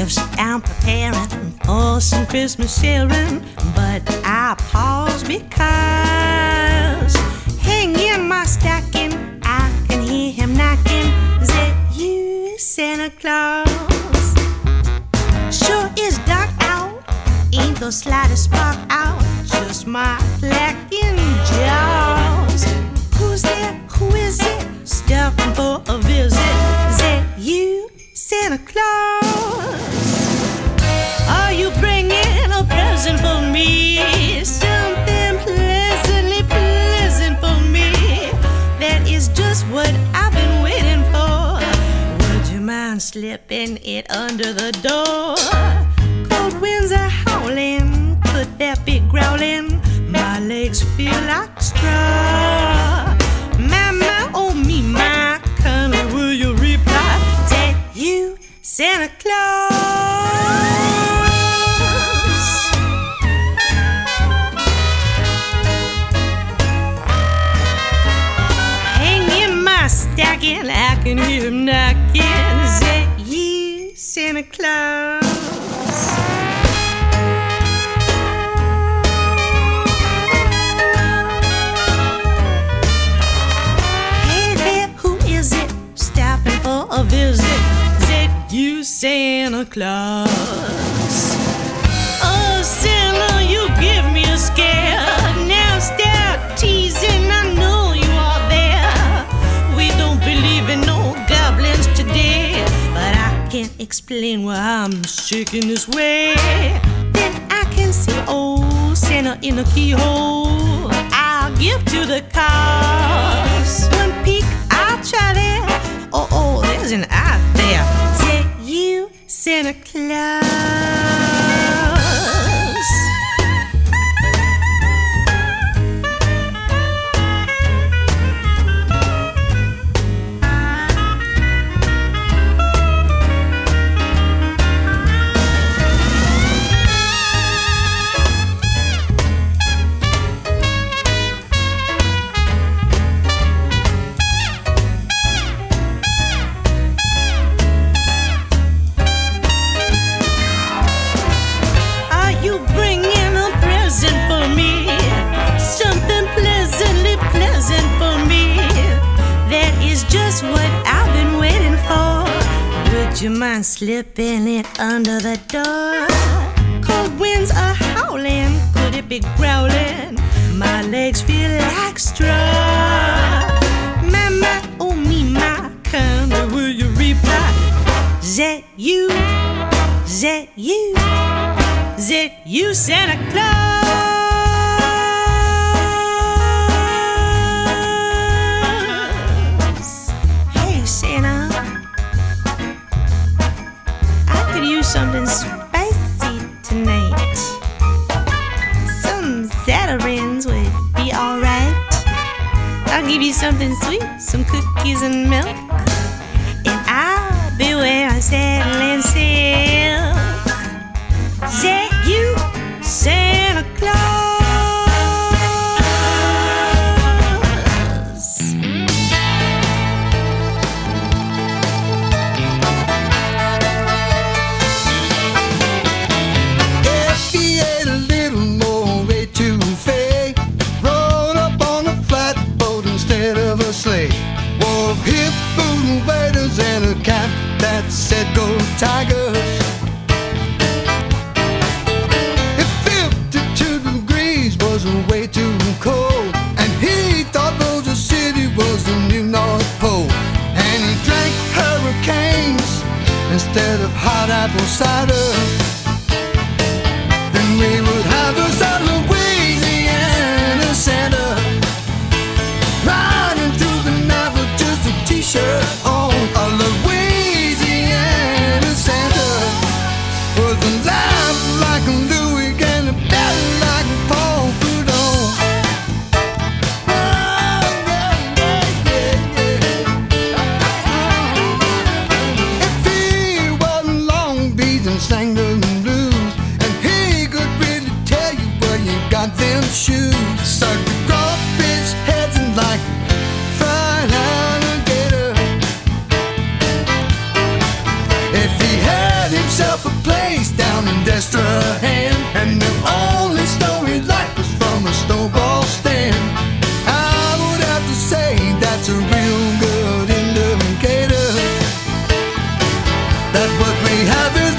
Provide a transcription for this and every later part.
Gifts I'm preparing for some Christmas sharing, but I pause because hanging my stocking, I can hear him knocking. Is it you, Santa Claus? Sure is dark out, ain't the slightest spark out, just my lacking jaws. Who's there? Who is it? Stopping for a visit. Is it you, Santa Claus? Are you bringing a present for me? Something pleasantly pleasant for me. That is just what I've been waiting for. Would you mind slipping it under the door? Cold winds are howling, could that be growling? My legs feel like straw. Santa Claus. Hanging my stacking, I can hear him knocking. Is that you, Santa Claus? Santa Claus? Oh, Santa, you give me a scare. Now stop teasing, I know you are there. We don't believe in no goblins today, but I can't explain why I'm shaking this way. Then I can see old oh, Santa in a keyhole. I'll give to the cause. One peek, I'll try there. Oh, oh, there's an eye there. You, Santa Claus. You mind slipping it under the door? Cold winds are howling, could it be growling? My legs feel like straw. Mama, oh me, my kind, will you reply? That you, that you. Is it you, Santa Claus? Spicy tonight. Some Zatarain's would be alright. I'll give you something sweet, some cookies and milk. And I'll be wearing satin silk. Tigers." If 52 degrees was way too cold, and he thought Rosa City was the new North Pole, and he drank hurricanes instead of hot apple cider. That what we have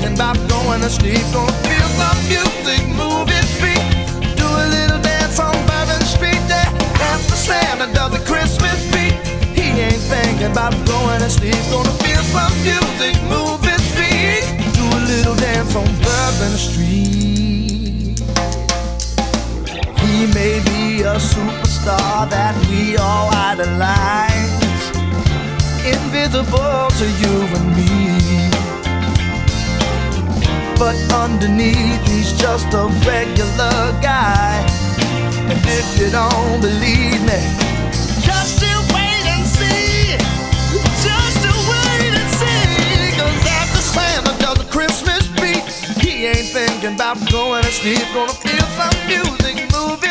thinking about going to sleep. Gonna feel some music, move his feet, do a little dance on Bourbon Street. There. After Santa does a Christmas beat, he ain't thinking about going to sleep. Gonna feel some music, move his feet, do a little dance on Bourbon Street. He may be a superstar that we all idolize, invisible to you and me. But underneath, he's just a regular guy. And if you don't believe me, just you wait and see. Just you wait and see. Cause after Santa does a Christmas beat, he ain't thinking about going to sleep. Gonna feel some music, move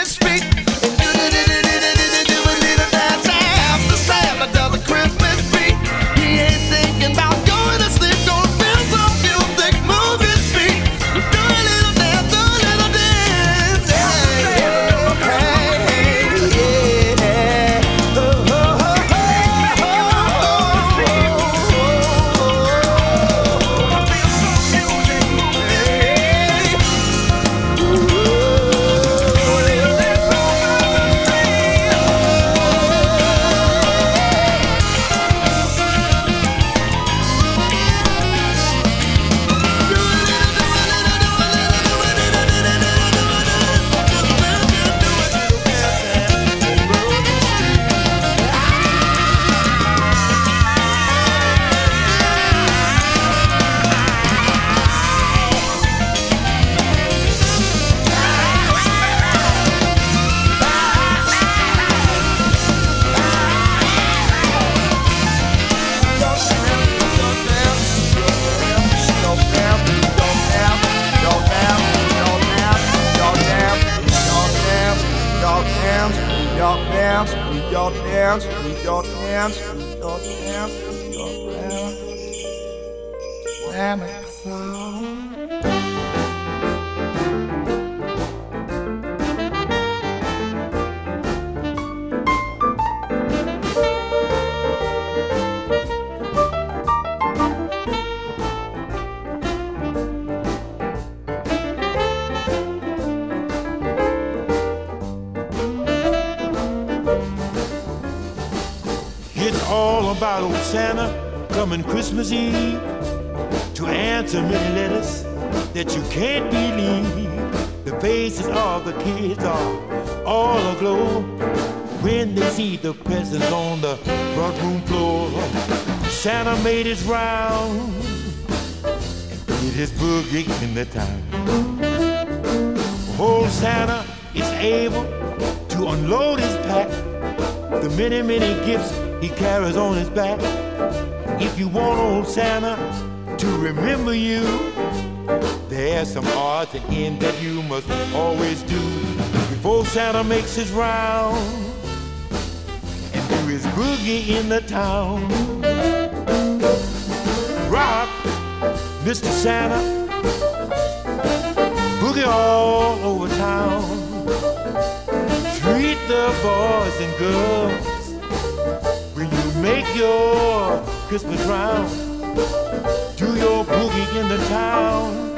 hands, with your hands, with your hands, with your hands. When a cloud coming Christmas Eve to answer many letters that you can't believe. The faces of the kids are all aglow when they see the presents on the front room floor. Santa made his round and did his boogie in the town. Old Santa is able to unload his pack the many, many gifts he carries on his back. If you want old Santa to remember you, there's some odds and ends that you must always do before Santa makes his round and do his boogie in the town. Rock, Mr. Santa, boogie all over town. Treat the boys and girls when you make your Christmas round. Do your boogie in the town.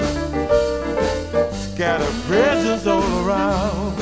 Scatter presents all around.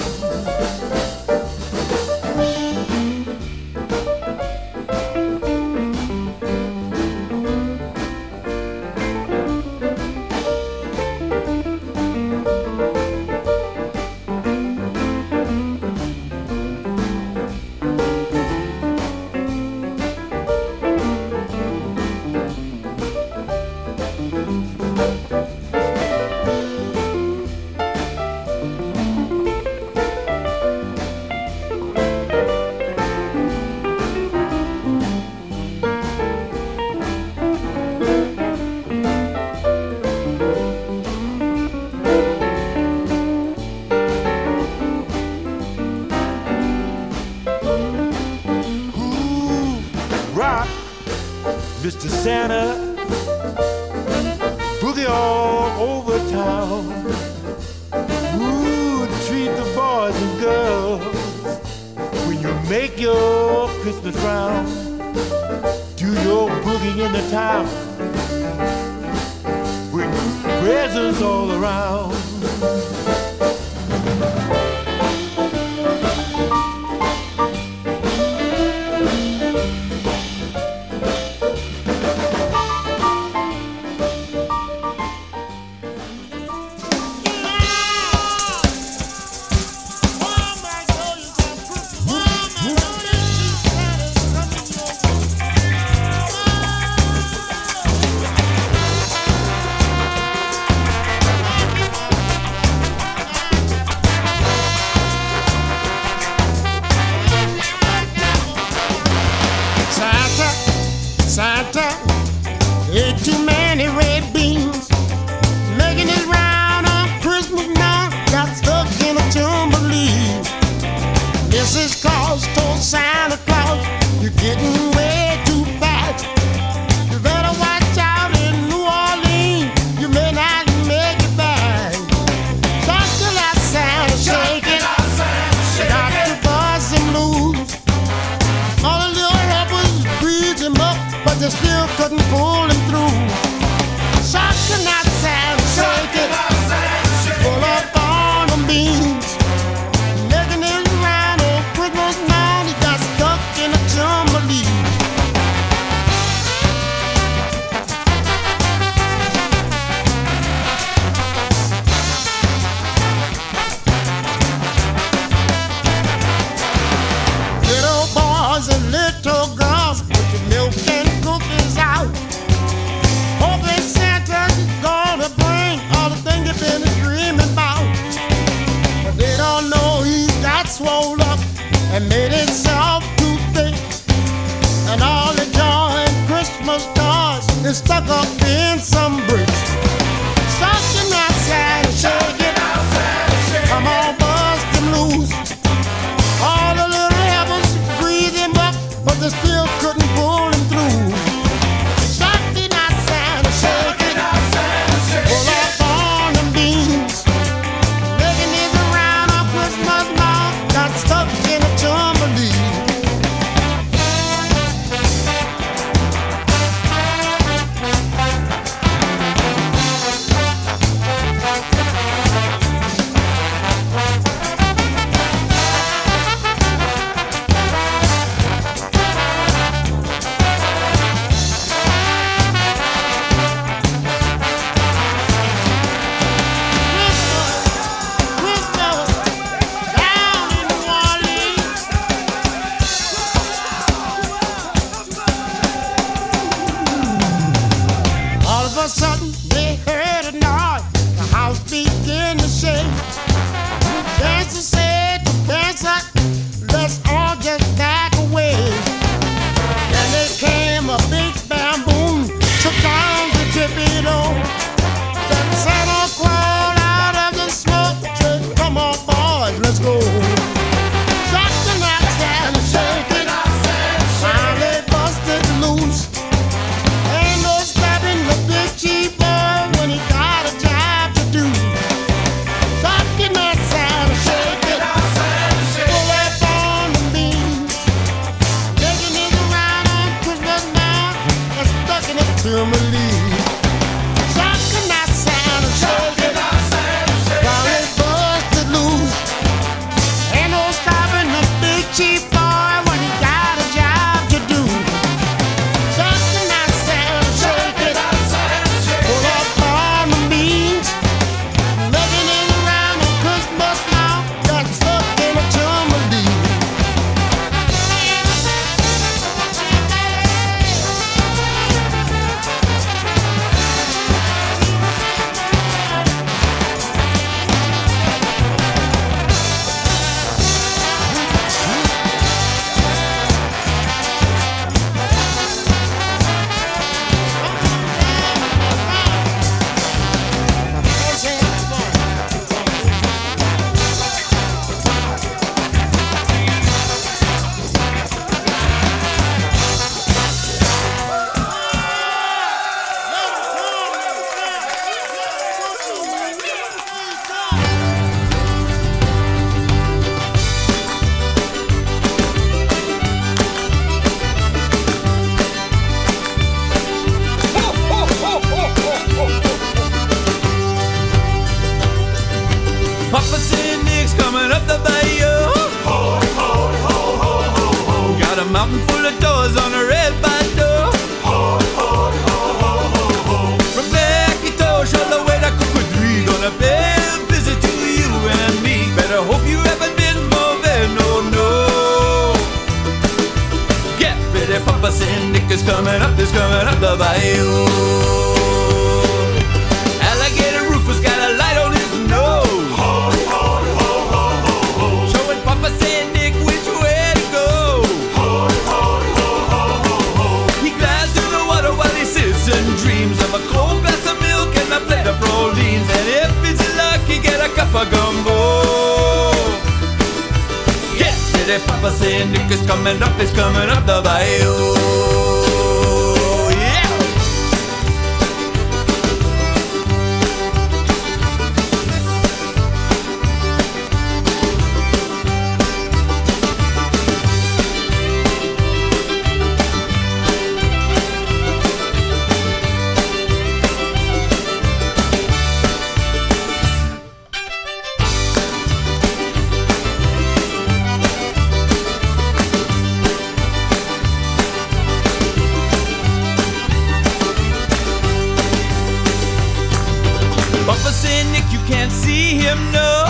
can't see him, no.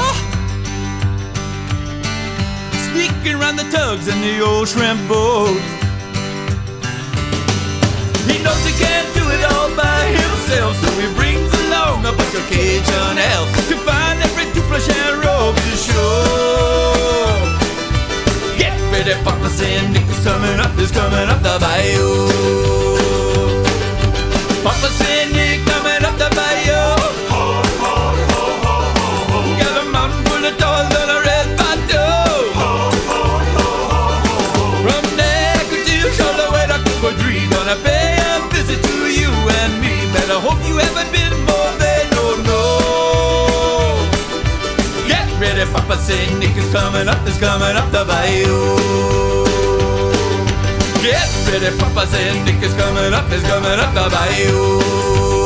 Sneaking around the tugs and the old shrimp boat. He knows he can't do it all by himself, so he brings along a bunch of Cajun elves to find every dupla rope to show. Get ready for the San Nick's coming up, He's coming up the bayou. Papa San hope you haven't been more than you know. Get ready Papa for Nick is coming up, is coming up the bayou. Get ready Papa for Nick is coming up, is coming up the bayou.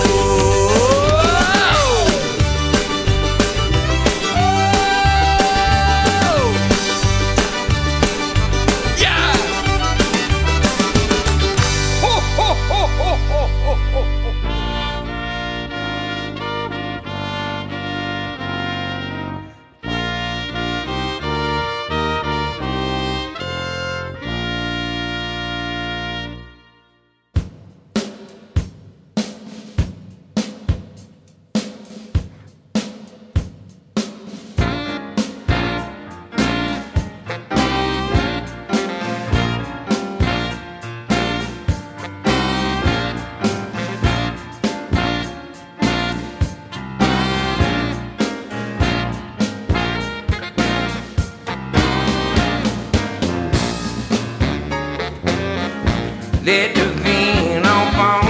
green on fire.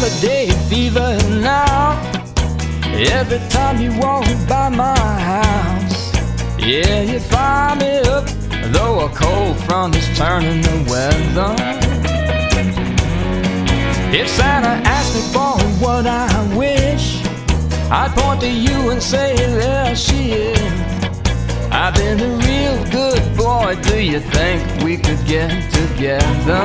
Holiday fever now. Every time you walk by my house, yeah, you fire me up. Though a cold front is turning the weather. If Santa asked me for what I wish, I'd point to you and say, There she is. I've been a real good boy. Do you think we could get together?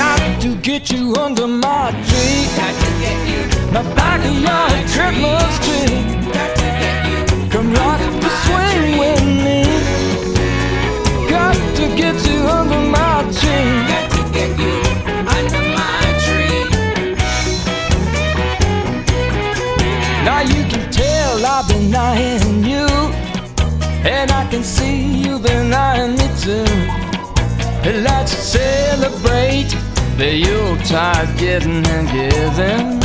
Got to get you under my tree. Got to get you. My backyard Christmas tree. Got to get you. Come rock the swing with me. Got to get you under my tree. Got to get you under my tree. Now you can tell I've been you. And I can see you've been eyeing me too. Let's celebrate the Yuletide getting and giving.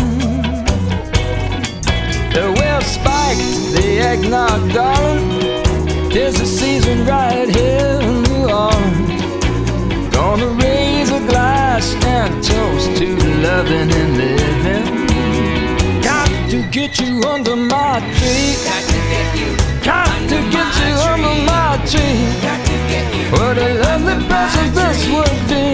We'll spike the eggnog, darling. Tis the season right here in New Orleans. Gonna raise a glass and toast to loving and living. Got to get you under my tree. Got to get you. Got to get you under my tree. What a lovely present this would be.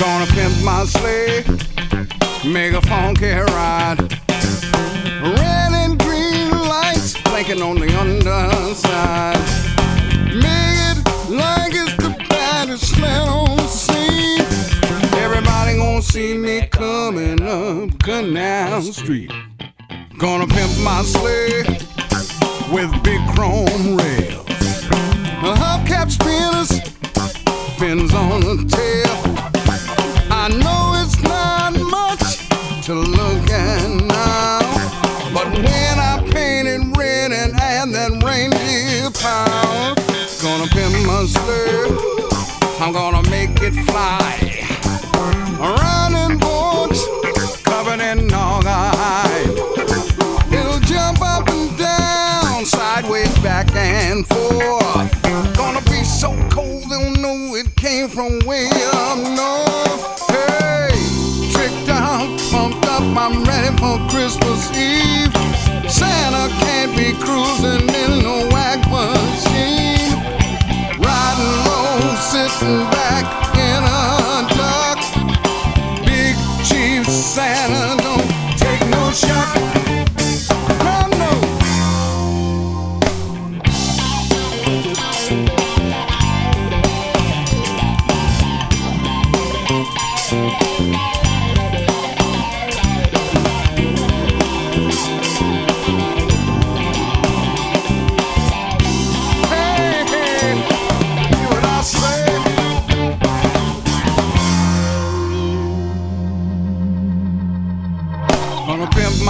Gonna pimp my sleigh, make a funky ride. Red and green lights blinking on the underside. Make it like it's the baddest man on the scene. Everybody gonna see me coming up Canal Street. Gonna pimp my sleigh with big chrome rails. Sitting back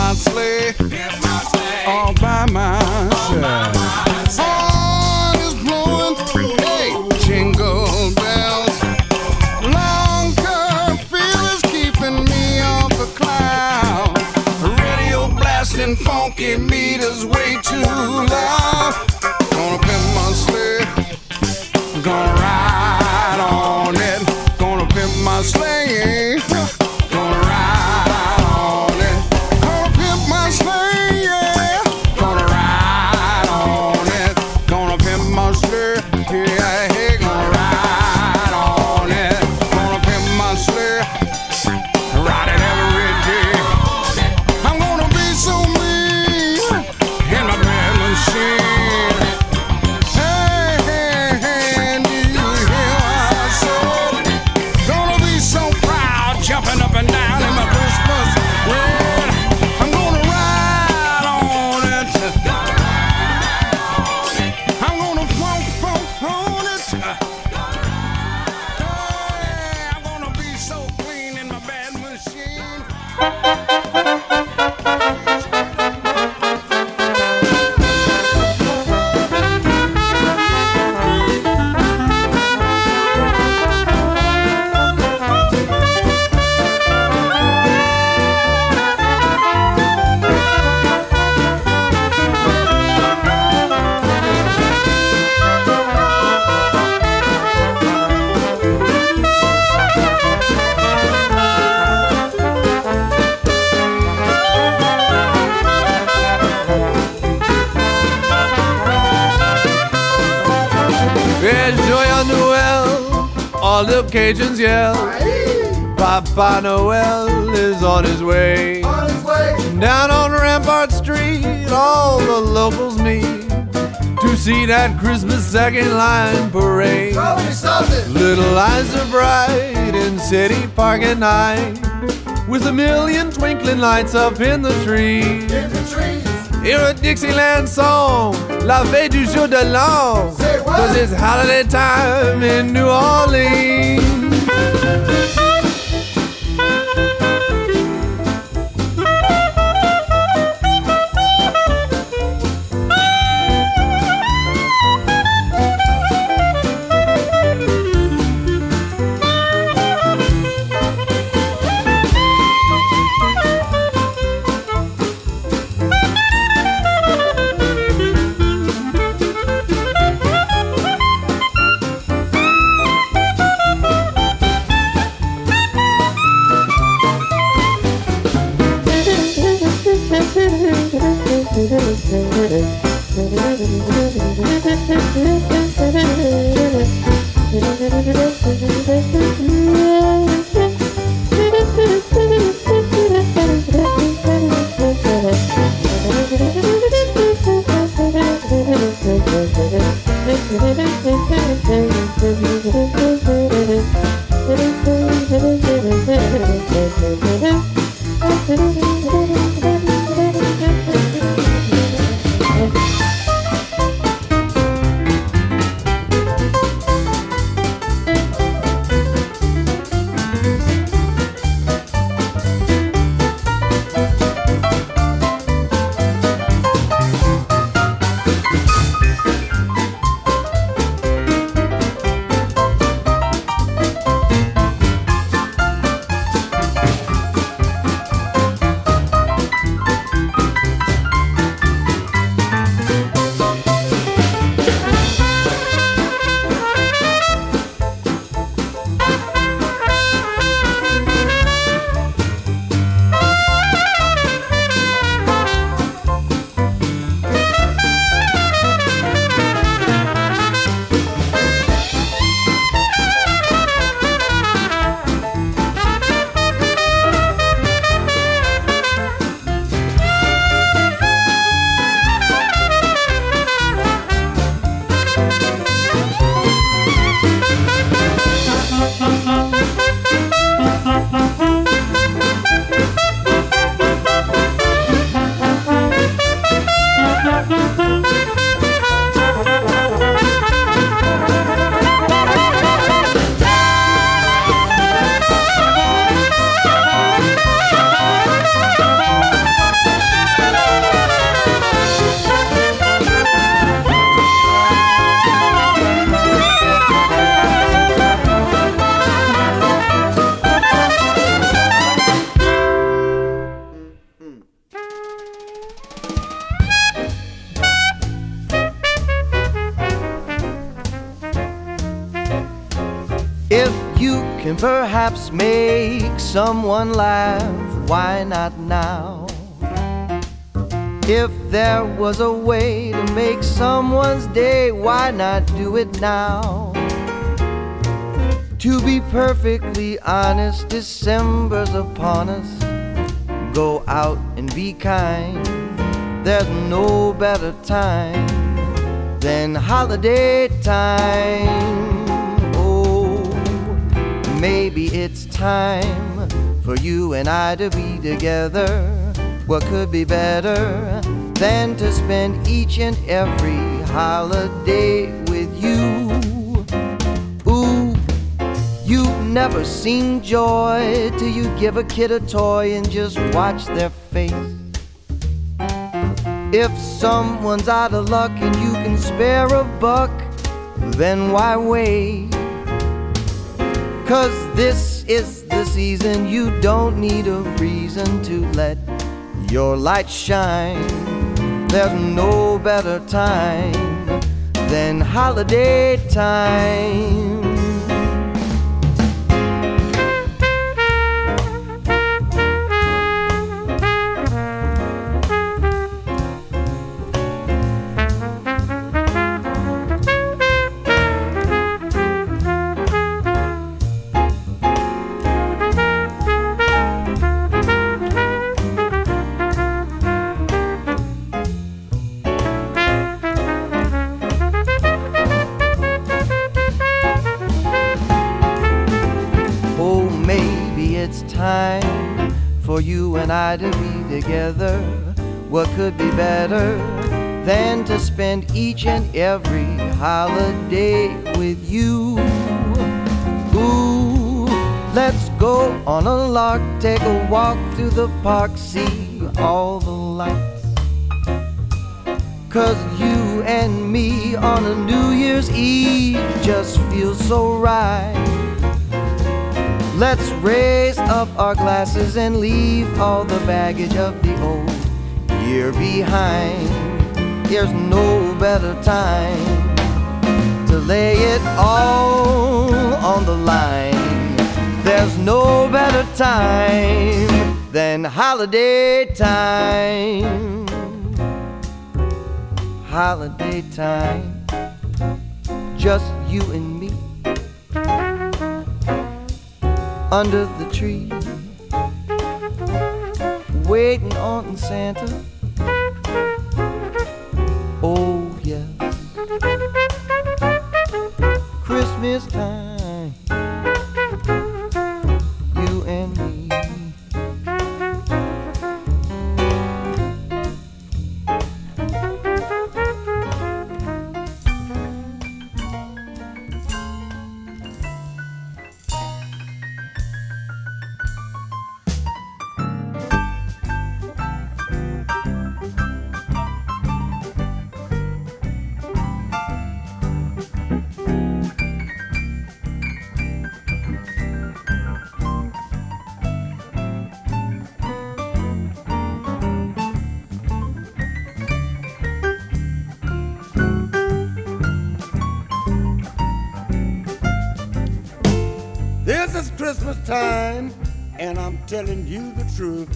my sleigh all by myself. Is blowing, jingle bells. Long is keeping me the cloud. Radio blasting funky meters way Papa Noel is on his way. Down on Rampart Street, all the locals meet to see that Christmas second line parade. Little eyes are bright in City Park at night, with a million twinkling lights up in the trees. Hear a Dixieland song, La Veille du Jour de l'An, cause it's holiday time in New Orleans. Perhaps make someone laugh, why not now? If there was a way to make someone's day, why not do it now? To be perfectly honest, December's upon us. Go out and be kind. There's no better time than holiday time. Maybe it's time for you and I to be together. What could be better than to spend each and every holiday with you? Ooh, you've never seen joy till you give a kid a toy and just watch their face. If someone's out of luck and you can spare a buck, then why wait? Cause this is the season you don't need a reason to let your light shine. There's no better time than holiday time. Spend each and every holiday with you? Ooh, let's go on a lark, take a walk through the park, see all the lights. Cause you and me on a New Year's Eve just feels so right. Let's raise up our glasses and leave all the baggage of the old year behind. There's no better time to lay it all on the line. There's no better time than holiday time. Holiday time. Just you and me under the tree, waiting on Santa. Oh, yes, Christmas time, telling you the truth.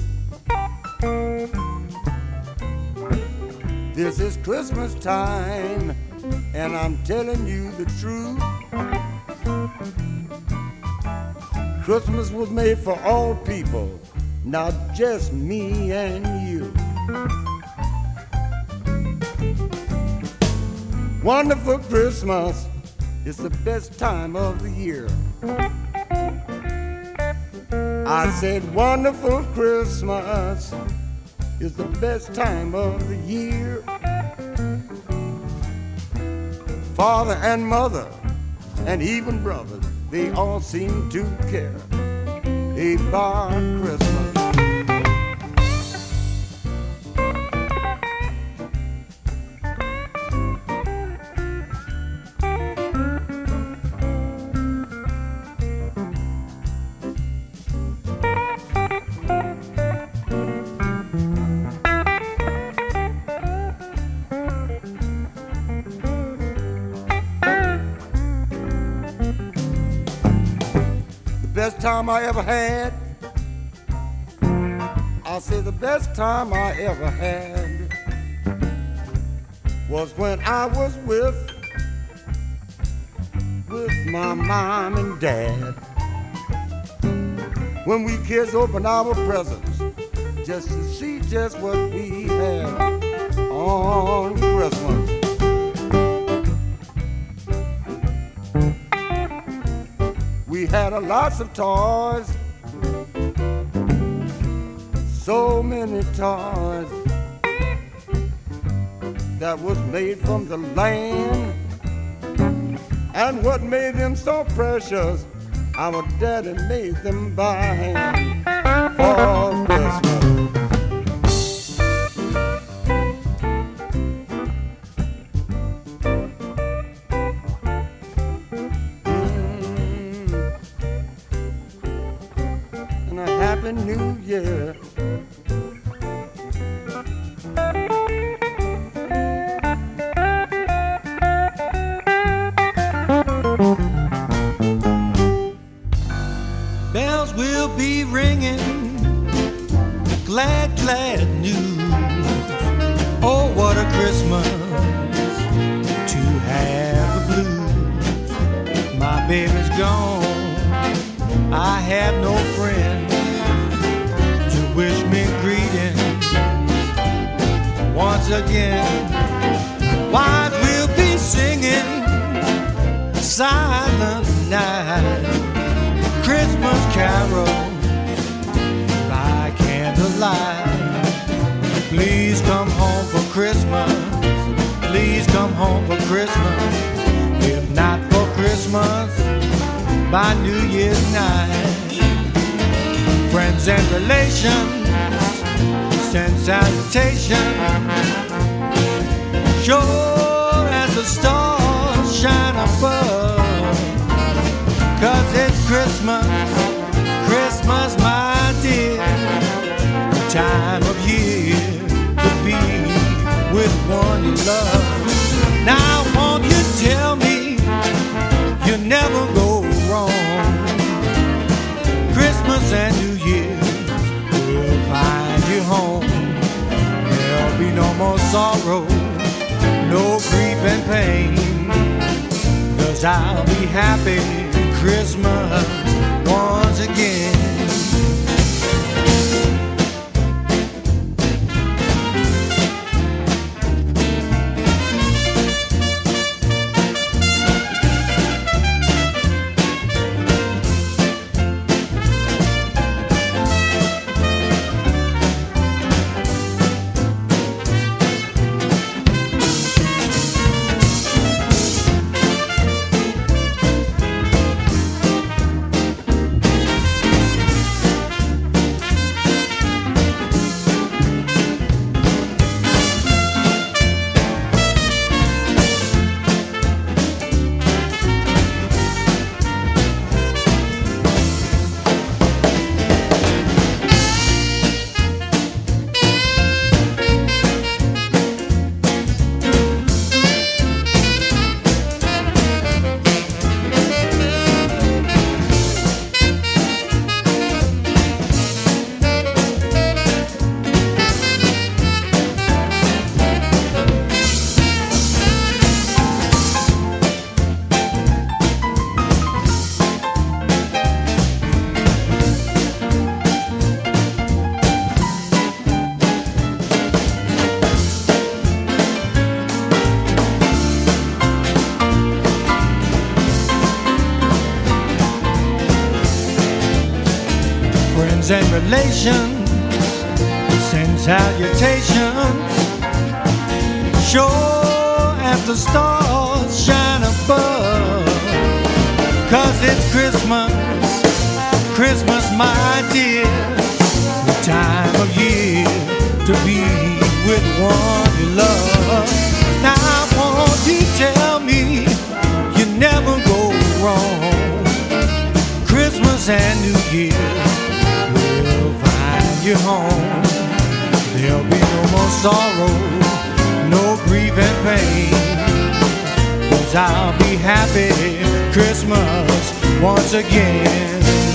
This is Christmas time, and I'm telling you the truth. Christmas was made for all people, not just me and you. Wonderful Christmas is the best time of the year. I said, wonderful Christmas is the best time of the year. Father and mother, and even brothers, they all seem to care about Christmas. Time I ever had. I'll say the best time I ever had was when I was with with my mom and dad. When we kids opened our presents just to see just what we had on Christmas. Had a lots of toys, so many toys that was made from the land. And what made them so precious, our daddy made them by hand for Christmas. Relations send salutations. Sure as the stars shine above. Cause it's Christmas, Christmas, my dear. The time of year to be with one you love. Now, won't you tell me you never go wrong? Christmas and New Year you home. There'll be no more sorrow, no grief and pain. Cause I'll be happy Christmas once again.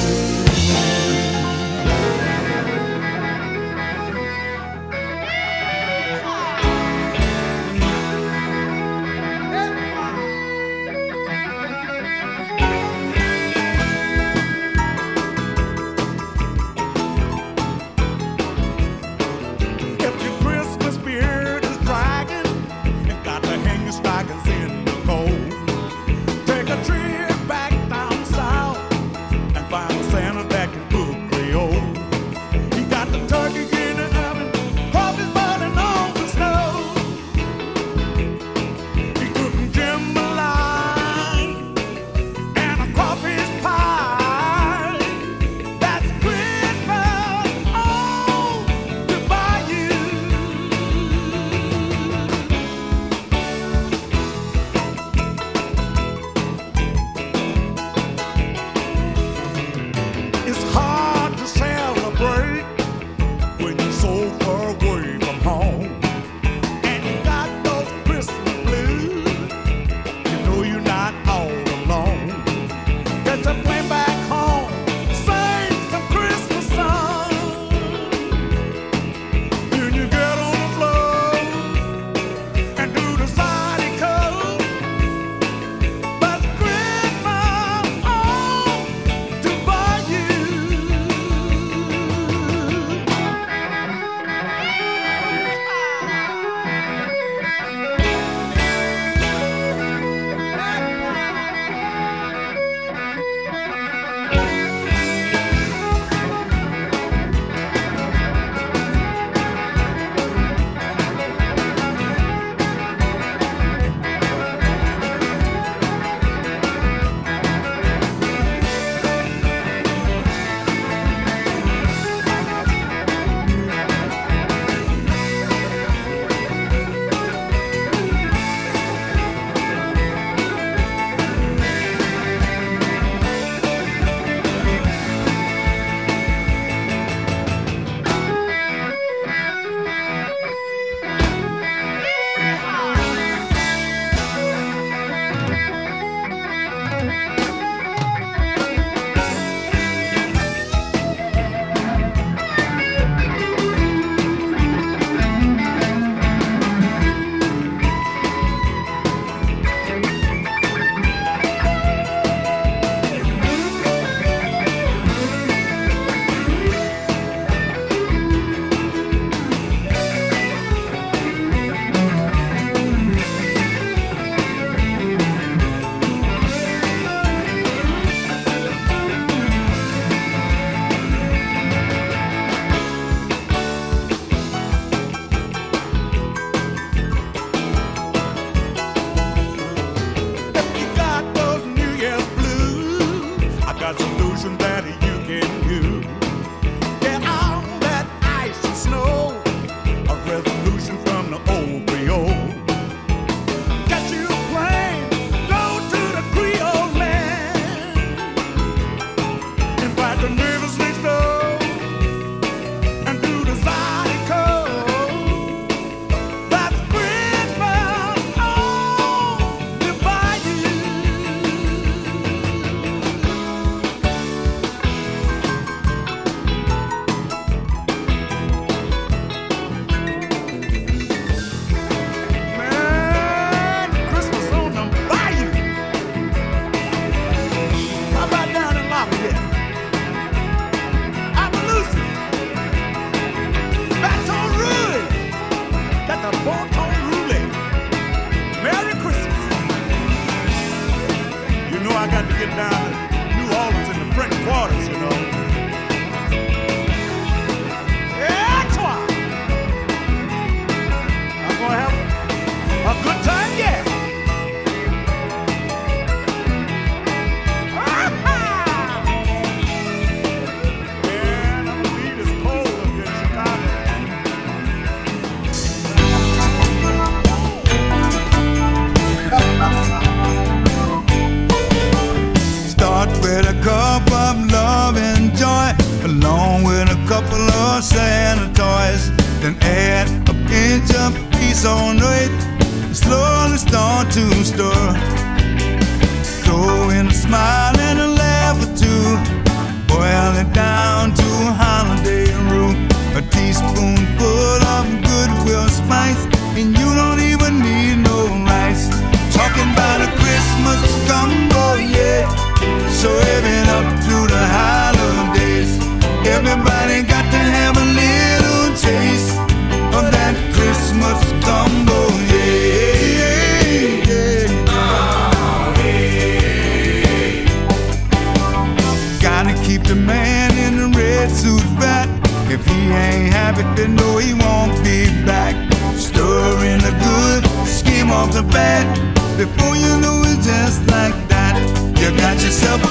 yourself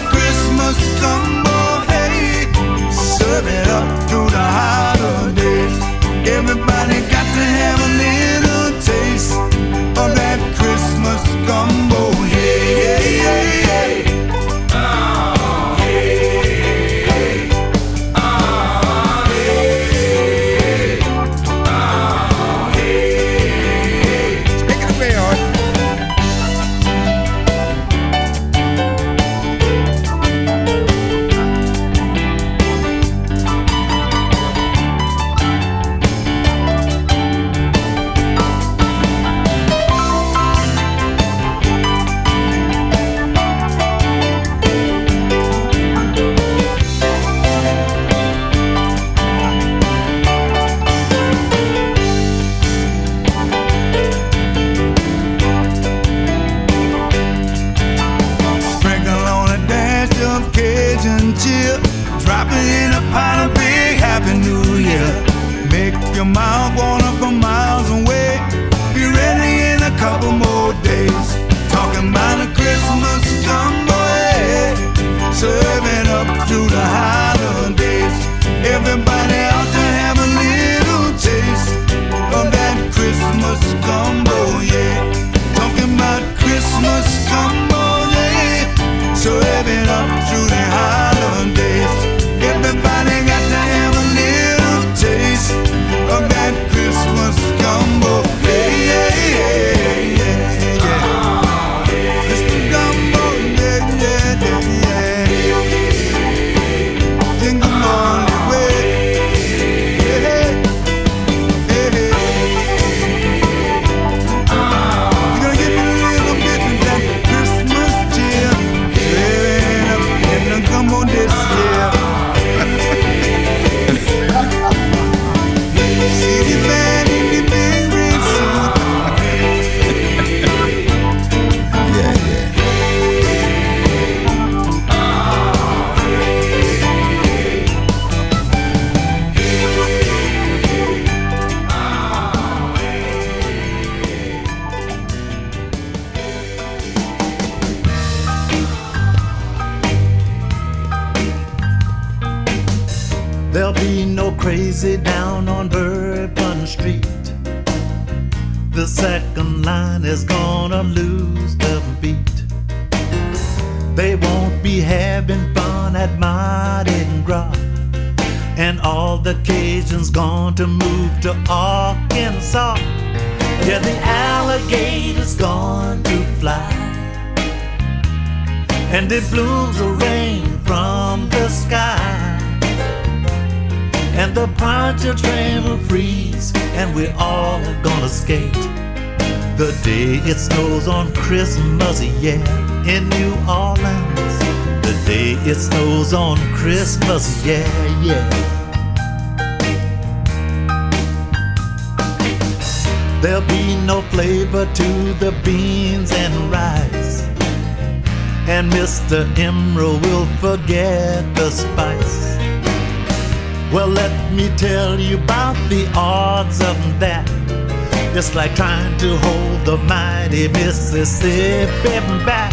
It's like trying to hold the mighty Mississippi back.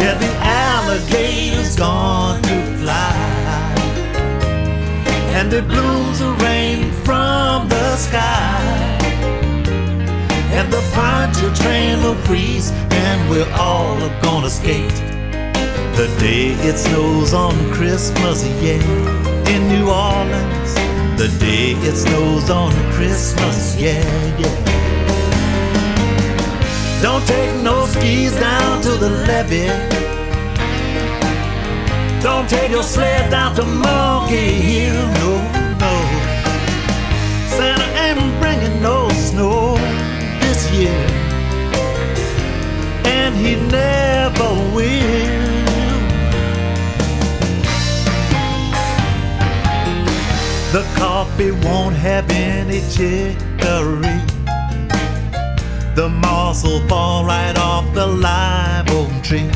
Yeah, the alligator's gone to fly. And it blooms the rain from the sky. And the Pontchartrain will freeze, and we're all gonna skate. The day it snows on Christmas, yeah, in New Orleans the day it snows on Christmas, yeah, yeah. Don't take no skis down to the levee. Don't take your sled down to Monkey Hill, no, no. Santa ain't bringing no snow this year, and he never will. The coffee won't have any chicory. The moss will fall right off the live oak tree.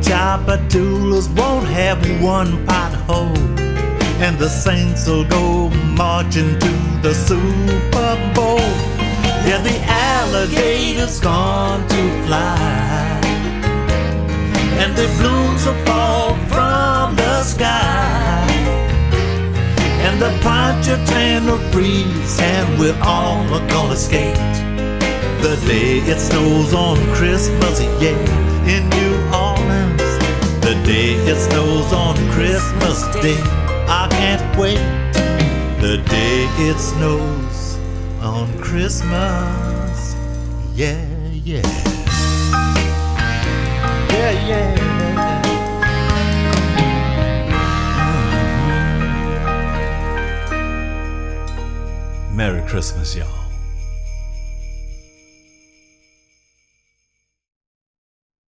Tchoupitoulas won't have one pothole. And the Saints will go marching to the Super Bowl. Yeah, the alligator's gone to fly. And the blooms will fall from the sky the Pontchartrain will freeze, and we're all gonna skate. The day it snows on Christmas, yeah, in New Orleans. The day it snows on Christmas Day, I can't wait. The day it snows on Christmas, yeah. Yeah, yeah, yeah. Merry Christmas, y'all.